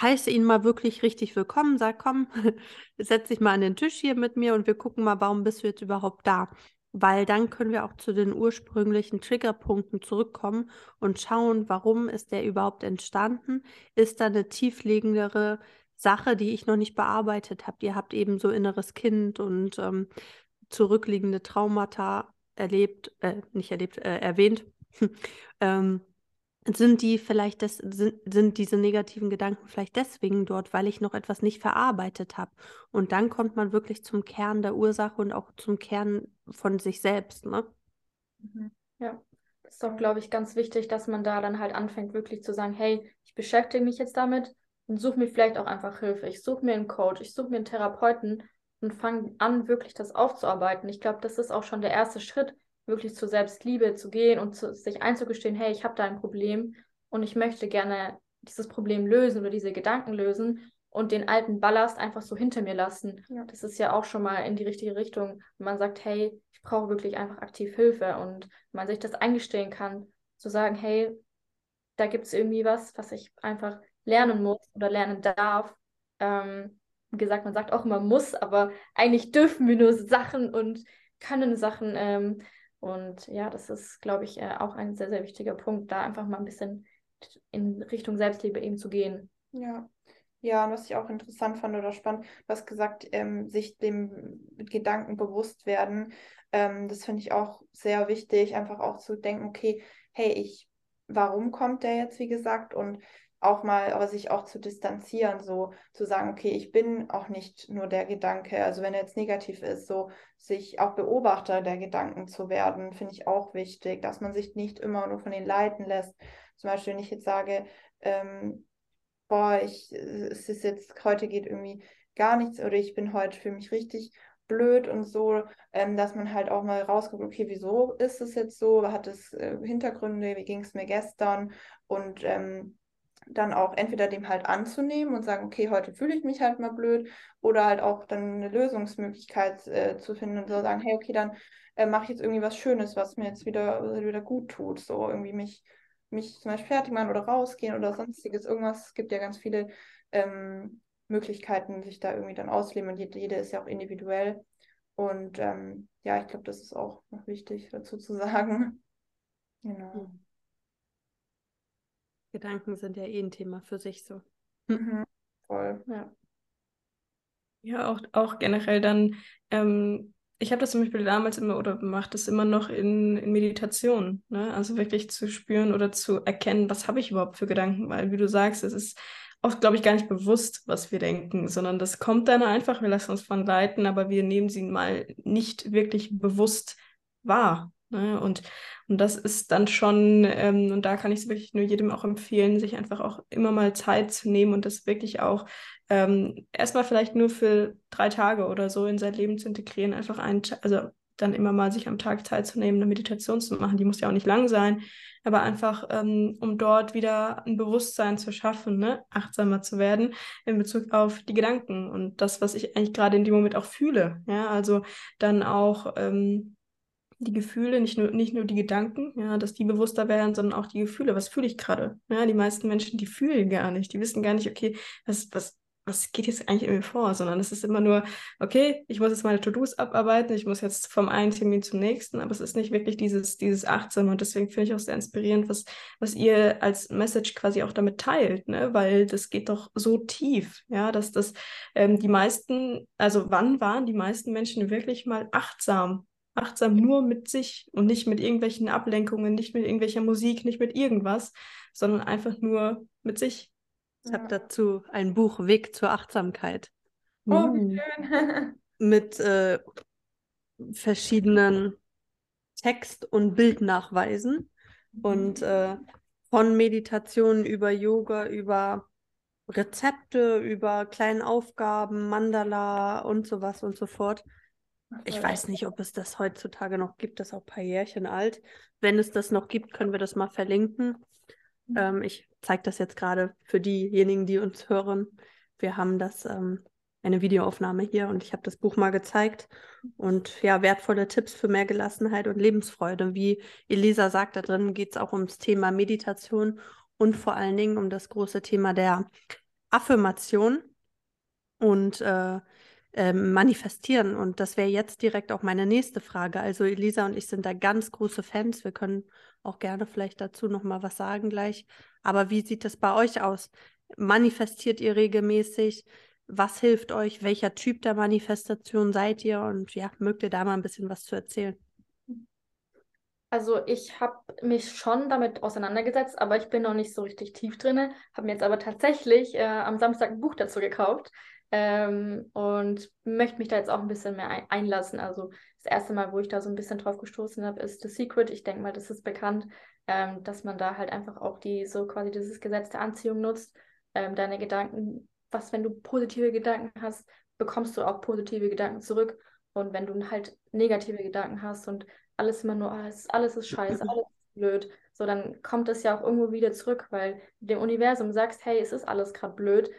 S2: Heiße ihn mal wirklich richtig willkommen, sag, komm, setz dich mal an den Tisch hier mit mir und wir gucken mal, warum bist du jetzt überhaupt da? Weil dann können wir auch zu den ursprünglichen Triggerpunkten zurückkommen und schauen, warum ist der überhaupt entstanden? Ist da eine tiefliegendere Sache, die ich noch nicht bearbeitet habe? Ihr habt eben so inneres Kind und ähm, zurückliegende Traumata erlebt, äh, nicht erlebt, äh, erwähnt. ähm, sind die vielleicht des, sind, sind diese negativen Gedanken vielleicht deswegen dort, weil ich noch etwas nicht verarbeitet habe. Und dann kommt man wirklich zum Kern der Ursache und auch zum Kern von sich selbst, ne?
S4: Mhm. Ja, das ist doch, glaube ich, ganz wichtig, dass man da dann halt anfängt, wirklich zu sagen, hey, ich beschäftige mich jetzt damit und suche mir vielleicht auch einfach Hilfe. Ich suche mir einen Coach, ich suche mir einen Therapeuten und fange an, wirklich das aufzuarbeiten. Ich glaube, das ist auch schon der erste Schritt, wirklich zur Selbstliebe zu gehen und zu, sich einzugestehen, hey, ich habe da ein Problem und ich möchte gerne dieses Problem lösen oder diese Gedanken lösen und den alten Ballast einfach so hinter mir lassen. Ja. Das ist ja auch schon mal in die richtige Richtung, wenn man sagt, hey, ich brauche wirklich einfach aktiv Hilfe und man sich das eingestehen kann, zu sagen, hey, da gibt es irgendwie was, was ich einfach lernen muss oder lernen darf. Ähm, wie gesagt, man sagt auch immer muss, aber eigentlich dürfen wir nur Sachen und können Sachen. Ähm, und ja, das ist, glaube ich, äh, auch ein sehr, sehr wichtiger Punkt, da einfach mal ein bisschen in Richtung Selbstliebe eben zu gehen.
S3: Ja. Ja, und was ich auch interessant fand oder spannend, du hast gesagt, ähm, sich dem Gedanken bewusst werden. Ähm, das finde ich auch sehr wichtig, einfach auch zu denken, okay, hey, ich, warum kommt der jetzt, wie gesagt? Und auch mal, aber sich auch zu distanzieren, so zu sagen, okay, ich bin auch nicht nur der Gedanke, also wenn er jetzt negativ ist, so sich auch Beobachter der Gedanken zu werden, finde ich auch wichtig, dass man sich nicht immer nur von denen leiten lässt. Zum Beispiel, wenn ich jetzt sage, ähm, boah, ich, es ist jetzt, heute geht irgendwie gar nichts oder ich bin heute für mich richtig blöd und so, ähm, dass man halt auch mal rausguckt, okay, wieso ist es jetzt so? Hat es äh, Hintergründe? Wie ging es mir gestern? Und ähm, dann auch entweder dem halt anzunehmen und sagen, okay, heute fühle ich mich halt mal blöd, oder halt auch dann eine Lösungsmöglichkeit äh, zu finden und so sagen, hey, okay, dann äh, mache ich jetzt irgendwie was Schönes, was mir jetzt wieder, wieder gut tut. So irgendwie mich, mich zum Beispiel fertig machen oder rausgehen oder sonstiges. Irgendwas. Es gibt ja ganz viele ähm, Möglichkeiten, sich da irgendwie dann ausleben und jede, ist ja auch individuell. Und ähm, ja, ich glaube, das ist auch noch wichtig dazu zu sagen. Genau.
S2: Gedanken sind ja eh ein Thema für sich so.
S3: Mhm. Voll.
S1: Ja. Ja, auch, auch generell dann, ähm, ich habe das zum Beispiel damals immer oder mache das immer noch in, in Meditation, ne? Also wirklich zu spüren oder zu erkennen, was habe ich überhaupt für Gedanken, weil wie du sagst, es ist oft, glaube ich, gar nicht bewusst, was wir denken, sondern das kommt dann einfach, wir lassen uns von leiten, aber wir nehmen sie mal nicht wirklich bewusst wahr. Ne? Und, und das ist dann schon, ähm, und da kann ich es wirklich nur jedem auch empfehlen, sich einfach auch immer mal Zeit zu nehmen und das wirklich auch ähm, erstmal vielleicht nur für drei Tage oder so in sein Leben zu integrieren, einfach ein, also dann immer mal sich am Tag Zeit zu nehmen, eine Meditation zu machen. Die muss ja auch nicht lang sein, aber einfach, ähm, um dort wieder ein Bewusstsein zu schaffen, ne? achtsamer zu werden in Bezug auf die Gedanken und das, was ich eigentlich gerade in dem Moment auch fühle. Ja, also dann auch ähm, die Gefühle, nicht nur, nicht nur die Gedanken, ja, dass die bewusster werden, sondern auch die Gefühle. Was fühle ich gerade? Ja, die meisten Menschen, die fühlen gar nicht. Die wissen gar nicht, okay, was, was, was geht jetzt eigentlich in mir vor, sondern es ist immer nur, okay, ich muss jetzt meine To-Dos abarbeiten, ich muss jetzt vom einen Termin zum nächsten, aber es ist nicht wirklich dieses, dieses Achtsame und deswegen finde ich auch sehr inspirierend, was, was ihr als Message quasi auch damit teilt, ne? weil das geht doch so tief, ja, dass das ähm, die meisten, also wann waren die meisten Menschen wirklich mal achtsam achtsam nur mit sich und nicht mit irgendwelchen Ablenkungen, nicht mit irgendwelcher Musik, nicht mit irgendwas, sondern einfach nur mit sich.
S2: Ich habe dazu ein Buch Weg zur Achtsamkeit.
S3: Oh, wie schön.
S2: mit äh, verschiedenen Text- und Bildnachweisen und äh, von Meditationen über Yoga, über Rezepte, über kleine Aufgaben, Mandala und sowas und so fort. Ich weiß nicht, ob es das heutzutage noch gibt, das ist auch ein paar Jährchen alt. Wenn es das noch gibt, können wir das mal verlinken. Mhm. Ähm, ich zeige das jetzt gerade für diejenigen, die uns hören. Wir haben das ähm, eine Videoaufnahme hier und ich habe das Buch mal gezeigt. Und ja, wertvolle Tipps für mehr Gelassenheit und Lebensfreude. Wie Elisa sagt, da drin geht es auch ums Thema Meditation und vor allen Dingen um das große Thema der Affirmation und äh, äh, manifestieren. Und das wäre jetzt direkt auch meine nächste Frage. Also Elisa und ich sind da ganz große Fans. Wir können auch gerne vielleicht dazu noch mal was sagen gleich. Aber wie sieht das bei euch aus? Manifestiert ihr regelmäßig? Was hilft euch? Welcher Typ der Manifestation seid ihr? Und ja, mögt ihr da mal ein bisschen was zu erzählen?
S4: Also ich habe mich schon damit auseinandergesetzt, aber ich bin noch nicht so richtig tief drin. Habe mir jetzt aber tatsächlich äh, am Samstag ein Buch dazu gekauft ähm, und möchte mich da jetzt auch ein bisschen mehr ein einlassen. Also das erste Mal, wo ich da so ein bisschen drauf gestoßen habe, ist The Secret. Ich denke mal, das ist bekannt, ähm, dass man da halt einfach auch die so quasi dieses Gesetz der Anziehung nutzt. Ähm, deine Gedanken, was, wenn du positive Gedanken hast, bekommst du auch positive Gedanken zurück. Und wenn du halt negative Gedanken hast und alles immer nur, alles, alles ist scheiße, alles ist blöd, so dann kommt es ja auch irgendwo wieder zurück, weil dem Universum sagst, hey, es ist alles gerade blöd,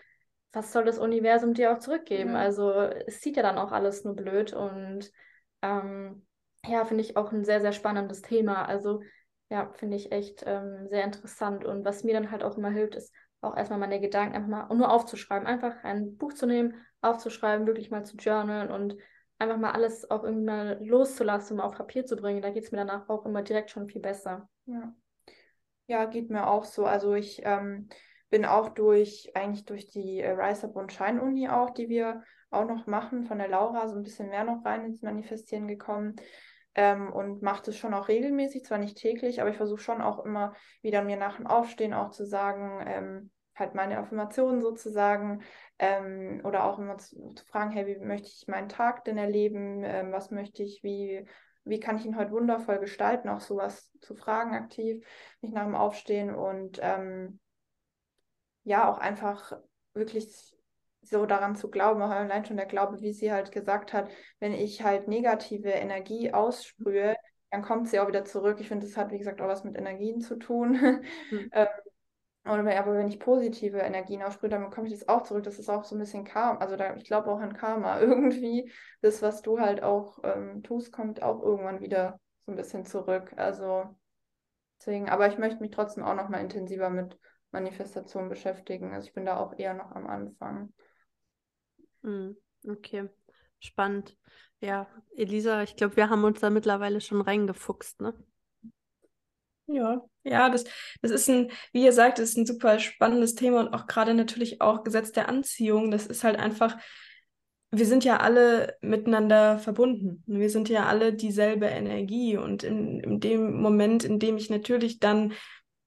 S4: was soll das Universum dir auch zurückgeben? Ja. Also es sieht ja dann auch alles nur blöd und ähm, ja, finde ich auch ein sehr, sehr spannendes Thema. Also ja, finde ich echt ähm, sehr interessant und was mir dann halt auch immer hilft, ist auch erstmal meine Gedanken einfach mal nur aufzuschreiben, einfach ein Buch zu nehmen, aufzuschreiben, wirklich mal zu journalen und einfach mal alles auch irgendwie mal loszulassen, um auf Papier zu bringen. Da geht es mir danach auch immer direkt schon viel besser.
S3: Ja, ja geht mir auch so. Also ich ähm, bin auch durch, eigentlich durch die äh, Rise Up und Shine Uni auch, die wir auch noch machen, von der Laura so ein bisschen mehr noch rein ins Manifestieren gekommen. Ähm, und mache das schon auch regelmäßig, zwar nicht täglich, aber ich versuche schon auch immer wieder mir nach dem Aufstehen auch zu sagen, ähm, halt meine Affirmationen sozusagen ähm, oder auch immer zu, zu, fragen, hey, wie möchte ich meinen Tag denn erleben, ähm, was möchte ich, wie, wie kann ich ihn heute wundervoll gestalten, auch sowas zu fragen aktiv, mich nach dem Aufstehen und ähm, ja, auch einfach wirklich so daran zu glauben, auch allein schon der Glaube, wie sie halt gesagt hat, wenn ich halt negative Energie aussprühe, dann kommt sie auch wieder zurück. Ich finde, das hat, wie gesagt, auch was mit Energien zu tun. Mhm. ähm, aber wenn ich positive Energien aussprühe, dann bekomme ich das auch zurück. Das ist auch so ein bisschen Karma. Also da, ich glaube auch an Karma. Irgendwie, das, was du halt auch ähm, tust, kommt auch irgendwann wieder so ein bisschen zurück. Also deswegen, aber ich möchte mich trotzdem auch noch mal intensiver mit Manifestation beschäftigen. Also ich bin da auch eher noch am Anfang.
S2: Hm, okay, spannend. Ja, Elisa, ich glaube, wir haben uns da mittlerweile schon reingefuchst, ne?
S1: Ja, ja, das, das ist ein, wie ihr sagt, das ist ein super spannendes Thema und auch gerade natürlich auch Gesetz der Anziehung. Das ist halt einfach, wir sind ja alle miteinander verbunden. Wir sind ja alle dieselbe Energie. Und in, in dem Moment, in dem ich natürlich dann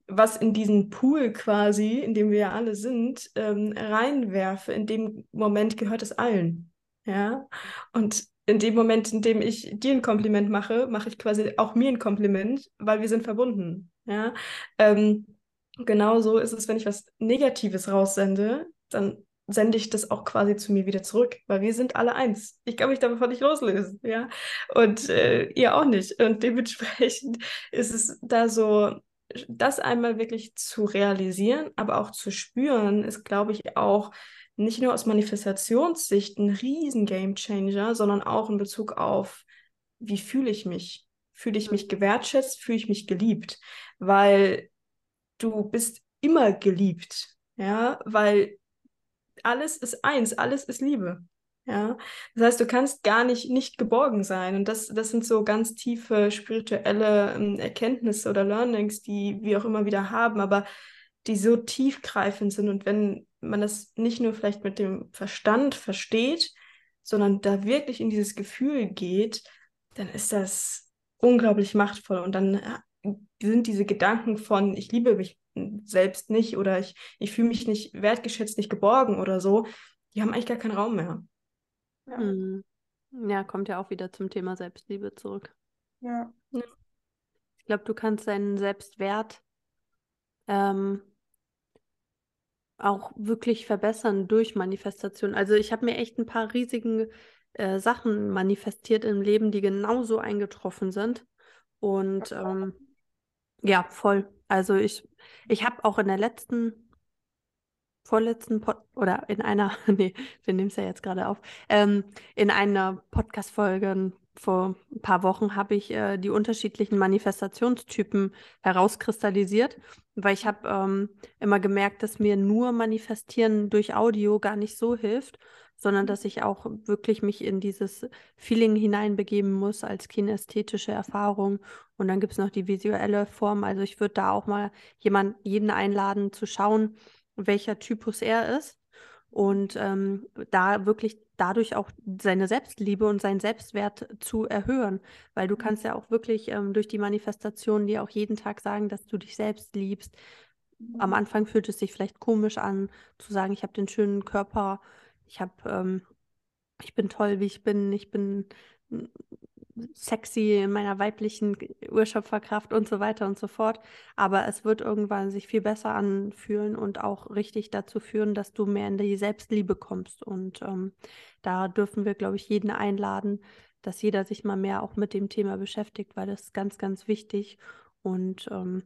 S1: was in diesen Pool quasi, in dem wir ja alle sind, ähm, reinwerfe, in dem Moment gehört es allen. Ja. Und in dem Moment, in dem ich dir ein Kompliment mache, mache ich quasi auch mir ein Kompliment, weil wir sind verbunden. Ja. Ähm, genauso ist es, wenn ich was Negatives raussende, dann sende ich das auch quasi zu mir wieder zurück, weil wir sind alle eins. Ich kann mich davon nicht loslösen, ja. Und äh, ihr auch nicht. Und dementsprechend ist es da so, das einmal wirklich zu realisieren, aber auch zu spüren, ist, glaube ich, auch nicht nur aus Manifestationssicht ein riesen Gamechanger, sondern auch in Bezug auf, wie fühle ich mich? Fühle ich mich gewertschätzt? Fühle ich mich geliebt? Weil du bist immer geliebt, ja, weil alles ist eins, alles ist Liebe. Ja, das heißt, du kannst gar nicht nicht geborgen sein. Und das, das sind so ganz tiefe spirituelle ähm, Erkenntnisse oder Learnings, die wir auch immer wieder haben, aber die so tiefgreifend sind. Und wenn man das nicht nur vielleicht mit dem Verstand versteht, sondern da wirklich in dieses Gefühl geht, dann ist das unglaublich machtvoll. Und dann äh, sind diese Gedanken von, ich liebe mich selbst nicht oder ich, ich fühle mich nicht wertgeschätzt, nicht geborgen oder so, die haben eigentlich gar keinen Raum mehr.
S2: Ja. Hm. ja, kommt ja auch wieder zum Thema Selbstliebe zurück.
S3: Ja.
S2: Ich glaube, du kannst deinen Selbstwert ähm, auch wirklich verbessern durch Manifestation. Also ich habe mir echt ein paar riesigen äh, Sachen manifestiert im Leben, die genauso eingetroffen sind. Und ähm, ja, voll. Also ich, ich habe auch in der letzten vorletzten Pod oder in einer, nee, wir nehmen es ja jetzt gerade auf, ähm, in einer Podcast-Folge vor ein paar Wochen habe ich äh, die unterschiedlichen Manifestationstypen herauskristallisiert, weil ich habe ähm, immer gemerkt, dass mir nur Manifestieren durch Audio gar nicht so hilft, sondern dass ich auch wirklich mich in dieses Feeling hineinbegeben muss als kinästhetische Erfahrung. Und dann gibt es noch die visuelle Form. Also ich würde da auch mal jemand, jeden einladen zu schauen, welcher Typus er ist und ähm, da wirklich dadurch auch seine Selbstliebe und seinen Selbstwert zu erhöhen, weil du kannst ja auch wirklich ähm, durch die Manifestation dir auch jeden Tag sagen, dass du dich selbst liebst. Am Anfang fühlt es sich vielleicht komisch an, zu sagen, ich habe den schönen Körper, ich habe, ähm, ich bin toll, wie ich bin, ich bin sexy in meiner weiblichen Urschöpferkraft und so weiter und so fort. Aber es wird irgendwann sich viel besser anfühlen und auch richtig dazu führen, dass du mehr in die Selbstliebe kommst. Und ähm, da dürfen wir, glaube ich, jeden einladen, dass jeder sich mal mehr auch mit dem Thema beschäftigt, weil das ist ganz, ganz wichtig und ähm,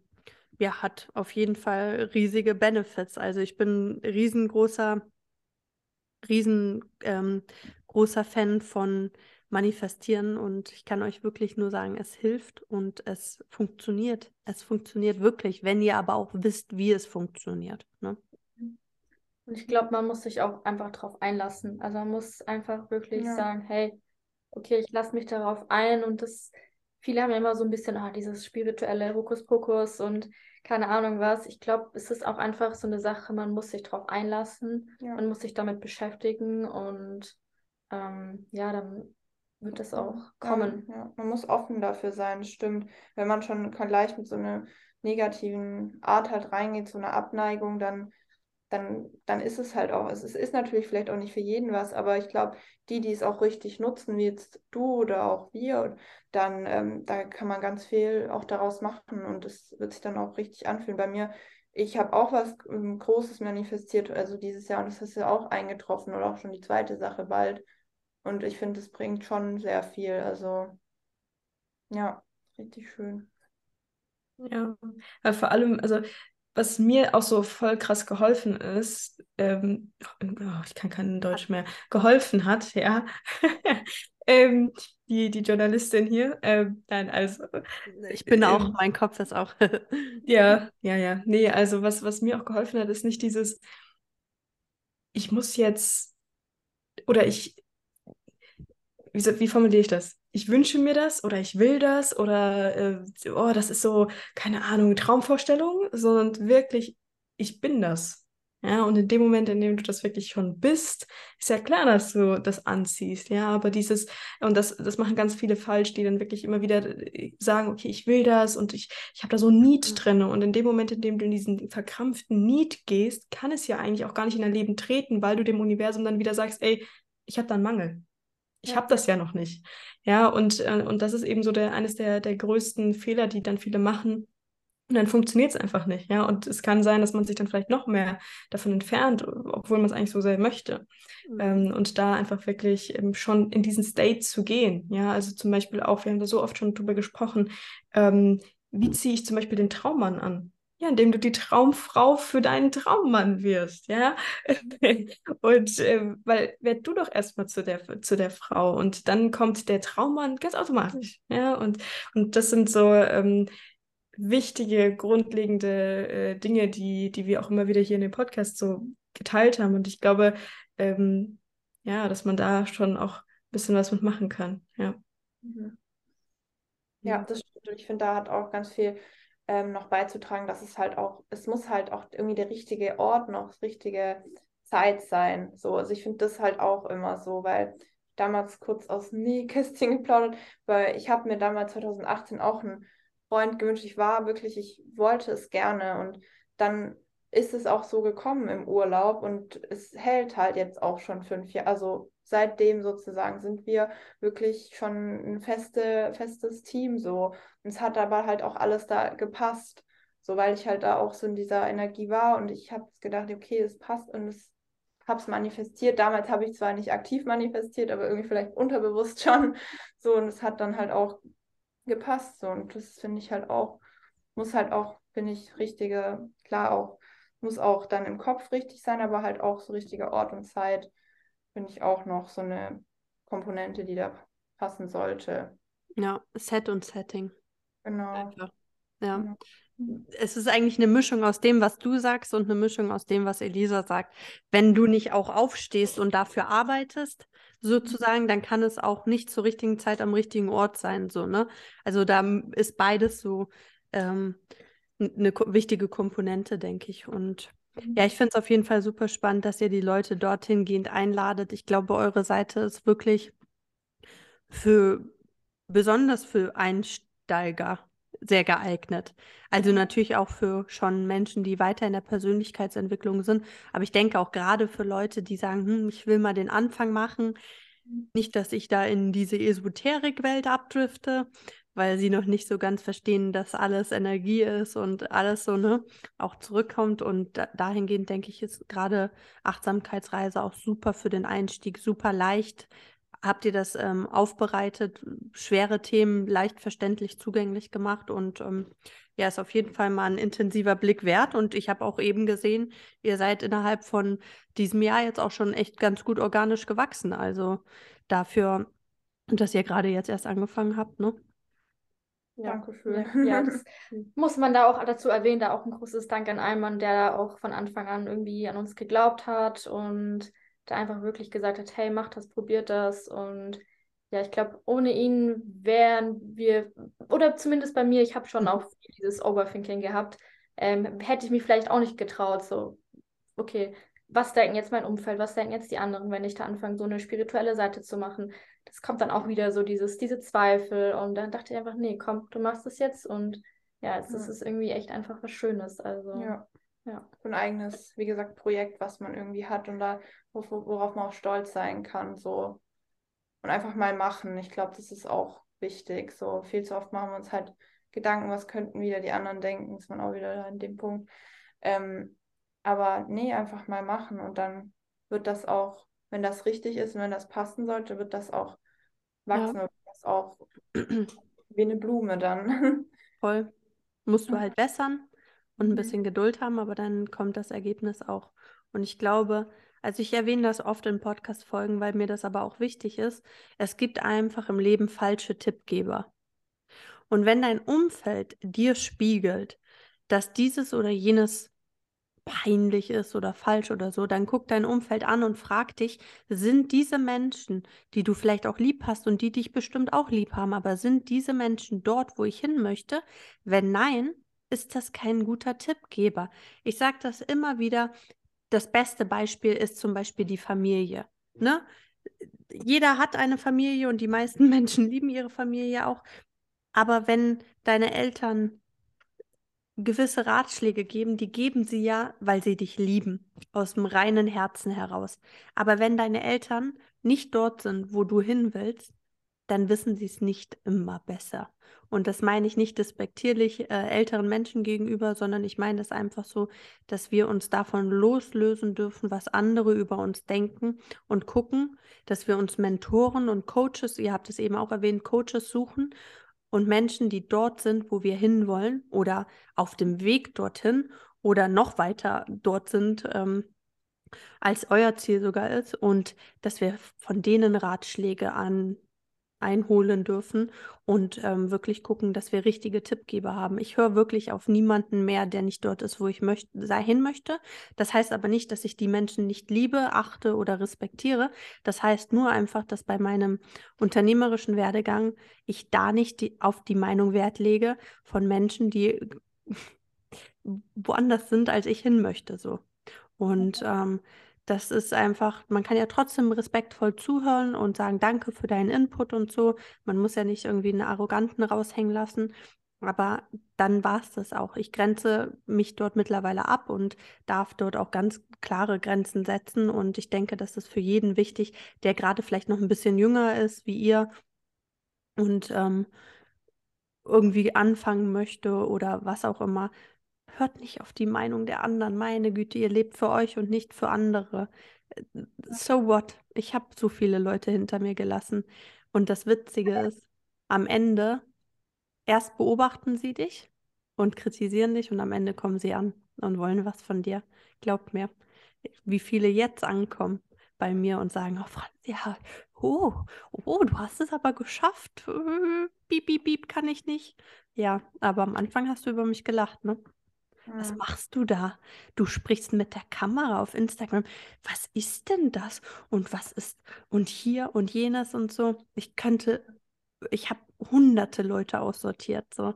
S2: ja, hat auf jeden Fall riesige Benefits. Also ich bin riesengroßer, riesengroßer ähm, Fan von manifestieren und ich kann euch wirklich nur sagen, es hilft und es funktioniert. Es funktioniert wirklich, wenn ihr aber auch wisst, wie es funktioniert. Ne?
S4: Und ich glaube, man muss sich auch einfach darauf einlassen. Also man muss einfach wirklich ja. sagen, hey, okay, ich lasse mich darauf ein und das, viele haben ja immer so ein bisschen, ah, dieses spirituelle Hokuspokus und keine Ahnung was. Ich glaube, es ist auch einfach so eine Sache, man muss sich darauf einlassen, ja. man muss sich damit beschäftigen und ähm, ja, dann wird das auch kommen.
S3: Ja, ja. Man muss offen dafür sein, stimmt. Wenn man schon gleich mit so einer negativen Art halt reingeht, so einer Abneigung, dann, dann, dann ist es halt auch, es ist, ist natürlich vielleicht auch nicht für jeden was, aber ich glaube, die, die es auch richtig nutzen, wie jetzt du oder auch wir, dann ähm, da kann man ganz viel auch daraus machen und es wird sich dann auch richtig anfühlen. Bei mir ich habe auch was ähm, Großes manifestiert, also dieses Jahr, und das ist ja auch eingetroffen oder auch schon die zweite Sache bald. Und ich finde, es bringt schon sehr viel. Also ja, richtig schön.
S1: Ja, weil vor allem, also was mir auch so voll krass geholfen ist, ähm, oh, ich kann kein Deutsch mehr, geholfen hat, ja, ähm, die, die Journalistin hier, ähm, nein, also.
S2: Ich bin auch, mein Kopf ist auch.
S1: ja, ja, ja. Nee, also was, was mir auch geholfen hat, ist nicht dieses, ich muss jetzt, oder ich, wie, wie formuliere ich das? Ich wünsche mir das oder ich will das oder äh, oh, das ist so, keine Ahnung, Traumvorstellung, sondern wirklich, ich bin das. Ja, und in dem Moment, in dem du das wirklich schon bist, ist ja klar, dass du das anziehst. Ja, aber dieses, und das, das machen ganz viele falsch, die dann wirklich immer wieder äh, sagen, okay, ich will das und ich, ich habe da so ein Need drin. Und in dem Moment, in dem du in diesen verkrampften Need gehst, kann es ja eigentlich auch gar nicht in dein Leben treten, weil du dem Universum dann wieder sagst, ey, ich habe da einen Mangel. Ich habe das ja noch nicht. Ja, und, äh, und das ist eben so der, eines der, der größten Fehler, die dann viele machen. Und dann funktioniert es einfach nicht. Ja, und es kann sein, dass man sich dann vielleicht noch mehr davon entfernt, obwohl man es eigentlich so sehr möchte. Mhm. Ähm, und da einfach wirklich ähm, schon in diesen State zu gehen. Ja, also zum Beispiel auch, wir haben da so oft schon drüber gesprochen, ähm, wie ziehe ich zum Beispiel den Traummann an? Ja, indem du die Traumfrau für deinen Traummann wirst, ja. und äh, weil werd du doch erstmal zu der, zu der Frau und dann kommt der Traummann ganz automatisch, ja. Und, und das sind so ähm, wichtige, grundlegende äh, Dinge, die, die wir auch immer wieder hier in dem Podcast so geteilt haben. Und ich glaube, ähm, ja, dass man da schon auch ein bisschen was mitmachen kann, ja.
S3: Mhm. Ja, das stimmt. Und ich finde, da hat auch ganz viel ähm, noch beizutragen, dass es halt auch, es muss halt auch irgendwie der richtige Ort noch, das richtige Zeit sein. So, also ich finde das halt auch immer so, weil damals kurz aus Nähkästchen geplaudert, weil ich habe mir damals 2018 auch einen Freund gewünscht. Ich war wirklich, ich wollte es gerne und dann ist es auch so gekommen im Urlaub und es hält halt jetzt auch schon fünf Jahre, also seitdem sozusagen sind wir wirklich schon ein feste, festes Team so. Und es hat aber halt auch alles da gepasst, so weil ich halt da auch so in dieser Energie war und ich habe gedacht, okay, es passt und es habe es manifestiert. Damals habe ich zwar nicht aktiv manifestiert, aber irgendwie vielleicht unterbewusst schon so und es hat dann halt auch gepasst so und das finde ich halt auch, muss halt auch, finde ich, richtige, klar auch, muss auch dann im Kopf richtig sein, aber halt auch so richtiger Ort und Zeit finde ich auch noch so eine Komponente, die da passen sollte.
S2: Ja, Set und Setting.
S3: Genau.
S2: Einfach. Ja.
S3: Genau.
S2: Es ist eigentlich eine Mischung aus dem, was du sagst und eine Mischung aus dem, was Elisa sagt. Wenn du nicht auch aufstehst und dafür arbeitest, sozusagen, dann kann es auch nicht zur richtigen Zeit am richtigen Ort sein, so, ne? Also da ist beides so ähm, eine wichtige Komponente, denke ich. Und ja, ich finde es auf jeden Fall super spannend, dass ihr die Leute dorthin gehend einladet. Ich glaube, eure Seite ist wirklich für besonders für Einsteiger sehr geeignet. Also natürlich auch für schon Menschen, die weiter in der Persönlichkeitsentwicklung sind. Aber ich denke auch gerade für Leute, die sagen, hm, ich will mal den Anfang machen. Nicht, dass ich da in diese Esoterik-Welt abdrifte, weil sie noch nicht so ganz verstehen, dass alles Energie ist und alles so, ne, auch zurückkommt. Und da, dahingehend denke ich, ist gerade Achtsamkeitsreise auch super für den Einstieg, super leicht. Habt ihr das ähm, aufbereitet, schwere Themen leicht verständlich zugänglich gemacht und ähm, ja, ist auf jeden Fall mal ein intensiver Blick wert. Und ich habe auch eben gesehen, ihr seid innerhalb von diesem Jahr jetzt auch schon echt ganz gut organisch gewachsen. Also dafür, dass ihr gerade jetzt erst angefangen habt, ne?
S3: Ja, Dankeschön.
S4: Ja, das muss man da auch dazu erwähnen, da auch ein großes Dank an Alman, der da auch von Anfang an irgendwie an uns geglaubt hat und da einfach wirklich gesagt hat, hey, macht das, probiert das und ja, ich glaube, ohne ihn wären wir, oder zumindest bei mir, ich habe schon auch dieses Overthinking gehabt, ähm, hätte ich mich vielleicht auch nicht getraut, so, okay, was denken jetzt mein Umfeld, was denken jetzt die anderen, wenn ich da anfange, so eine spirituelle Seite zu machen. Das kommt dann auch wieder so dieses, diese Zweifel und dann dachte ich einfach, nee, komm, du machst es jetzt und ja, es, ja. ist irgendwie echt einfach was Schönes. Also
S3: ja. ja. Ein eigenes, wie gesagt, Projekt, was man irgendwie hat und da, worauf man auch stolz sein kann, so. Und einfach mal machen. Ich glaube, das ist auch wichtig. So viel zu oft machen wir uns halt Gedanken, was könnten wieder die anderen denken, ist man auch wieder in dem Punkt. Ähm, aber nee, einfach mal machen und dann wird das auch, wenn das richtig ist und wenn das passen sollte, wird das auch wachsen ja. und das auch wie eine Blume dann.
S2: Voll. Musst du halt bessern und ein mhm. bisschen Geduld haben, aber dann kommt das Ergebnis auch. Und ich glaube, also ich erwähne das oft in Podcast-Folgen, weil mir das aber auch wichtig ist. Es gibt einfach im Leben falsche Tippgeber. Und wenn dein Umfeld dir spiegelt, dass dieses oder jenes peinlich ist oder falsch oder so, dann guck dein Umfeld an und frag dich, sind diese Menschen, die du vielleicht auch lieb hast und die dich bestimmt auch lieb haben, aber sind diese Menschen dort, wo ich hin möchte? Wenn nein, ist das kein guter Tippgeber. Ich sage das immer wieder, das beste Beispiel ist zum Beispiel die Familie. Ne? Jeder hat eine Familie und die meisten Menschen lieben ihre Familie auch. Aber wenn deine Eltern gewisse Ratschläge geben, die geben sie ja, weil sie dich lieben, aus dem reinen Herzen heraus. Aber wenn deine Eltern nicht dort sind, wo du hin willst, dann wissen sie es nicht immer besser. Und das meine ich nicht despektierlich äh, älteren Menschen gegenüber, sondern ich meine das einfach so, dass wir uns davon loslösen dürfen, was andere über uns denken und gucken, dass wir uns Mentoren und Coaches, ihr habt es eben auch erwähnt, Coaches suchen und Menschen, die dort sind, wo wir hinwollen oder auf dem Weg dorthin oder noch weiter dort sind, ähm, als euer Ziel sogar ist und dass wir von denen Ratschläge an einholen dürfen und ähm, wirklich gucken, dass wir richtige Tippgeber haben. Ich höre wirklich auf niemanden mehr, der nicht dort ist, wo ich möcht hin möchte. Das heißt aber nicht, dass ich die Menschen nicht liebe, achte oder respektiere. Das heißt nur einfach, dass bei meinem unternehmerischen Werdegang ich da nicht die, auf die Meinung Wert lege von Menschen, die woanders sind, als ich hin möchte. So. Und ähm, das ist einfach, man kann ja trotzdem respektvoll zuhören und sagen, danke für deinen Input und so. Man muss ja nicht irgendwie einen Arroganten raushängen lassen. Aber dann war es das auch. Ich grenze mich dort mittlerweile ab und darf dort auch ganz klare Grenzen setzen. Und ich denke, das ist für jeden wichtig, der gerade vielleicht noch ein bisschen jünger ist wie ihr und ähm, irgendwie anfangen möchte oder was auch immer, Hört nicht auf die Meinung der anderen. Meine Güte, ihr lebt für euch und nicht für andere. Äh, so what? Ich habe so viele Leute hinter mir gelassen. Und das Witzige ist, am Ende, erst beobachten sie dich und kritisieren dich und am Ende kommen sie an und wollen was von dir. Glaubt mir, wie viele jetzt ankommen, bei mir und sagen, oh Franz, ja, oh, oh, du hast es aber geschafft. Äh, Piep, piep, piep, kann ich nicht. Ja, aber am Anfang hast du über mich gelacht, ne? Was
S3: Mhm.
S2: machst du da? Du sprichst mit der Kamera auf Instagram. Was ist denn das? Und was ist und hier und jenes und so? Ich könnte, ich habe hunderte Leute aussortiert so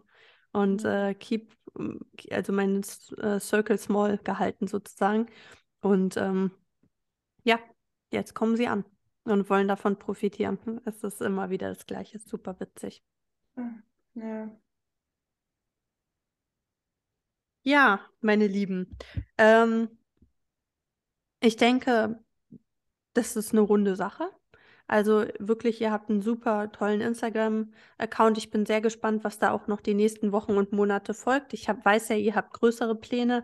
S2: und
S3: Mhm.
S2: äh, keep, mm, also meinen äh, Circle small gehalten sozusagen. Und ähm, ja, jetzt kommen sie an und wollen davon profitieren. Es ist immer wieder das Gleiche, super witzig.
S3: Ja.
S2: Ja, meine Lieben. Ähm, ich denke, das ist eine runde Sache. Also wirklich, ihr habt einen super tollen Instagram-Account. Ich bin sehr gespannt, was da auch noch die nächsten Wochen und Monate folgt. Ich hab, weiß ja, ihr habt größere Pläne.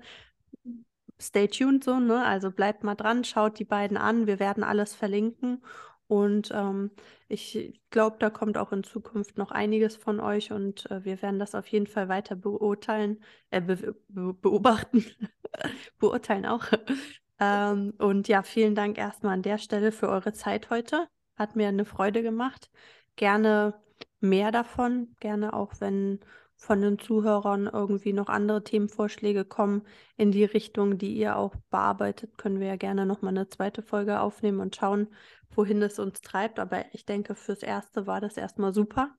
S2: Stay tuned so, ne? Also bleibt mal dran, schaut die beiden an. Wir werden alles verlinken. Und ähm, ich glaube, da kommt auch in Zukunft noch einiges von euch und äh, wir werden das auf jeden Fall weiter beurteilen, äh, be be beobachten, beurteilen auch. Ähm, und ja, vielen Dank erstmal an der Stelle für eure Zeit heute. Hat mir eine Freude gemacht. Gerne mehr davon, gerne auch, wenn von den Zuhörern irgendwie noch andere Themenvorschläge kommen in die Richtung, die ihr auch bearbeitet, können wir ja gerne nochmal eine zweite Folge aufnehmen und schauen, wohin es uns treibt. Aber ich denke, fürs Erste war das erstmal super.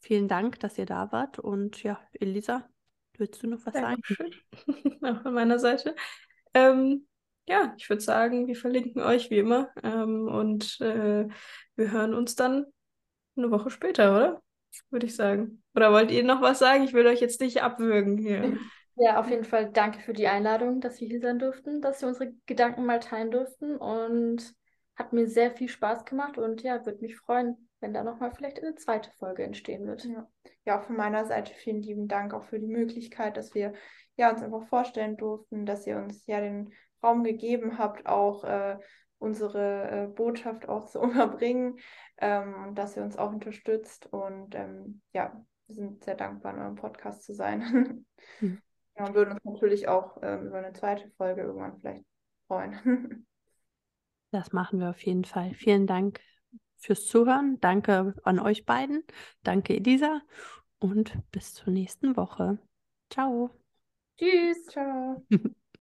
S2: Vielen Dank, dass ihr da wart. Und ja, Elisa, willst du noch was sagen?
S1: Dankeschön. Auch von meiner Seite. Ähm, ja, ich würde sagen, wir verlinken euch wie immer ähm, und äh, wir hören uns dann eine Woche später, oder? Würde ich sagen. Oder wollt ihr noch was sagen? Ich will euch jetzt nicht abwürgen hier.
S4: Ja, auf jeden Fall danke für die Einladung, dass wir hier sein durften, dass wir unsere Gedanken mal teilen durften und hat mir sehr viel Spaß gemacht und ja, würde mich freuen, wenn da nochmal vielleicht eine zweite Folge entstehen wird.
S3: Ja. ja, auch von meiner Seite vielen lieben Dank auch für die Möglichkeit, dass wir ja, uns einfach vorstellen durften, dass ihr uns ja den Raum gegeben habt, auch äh, unsere äh, Botschaft auch zu überbringen ähm, und dass ihr uns auch unterstützt. Und ähm, ja, wir sind sehr dankbar, in eurem Podcast zu sein.
S2: Mhm.
S3: ja, und würden uns natürlich auch ähm, über eine zweite Folge irgendwann vielleicht freuen.
S2: Das machen wir auf jeden Fall. Vielen Dank fürs Zuhören. Danke an euch beiden. Danke, Elisa. Und bis zur nächsten Woche. Ciao.
S4: Tschüss.
S3: Ciao.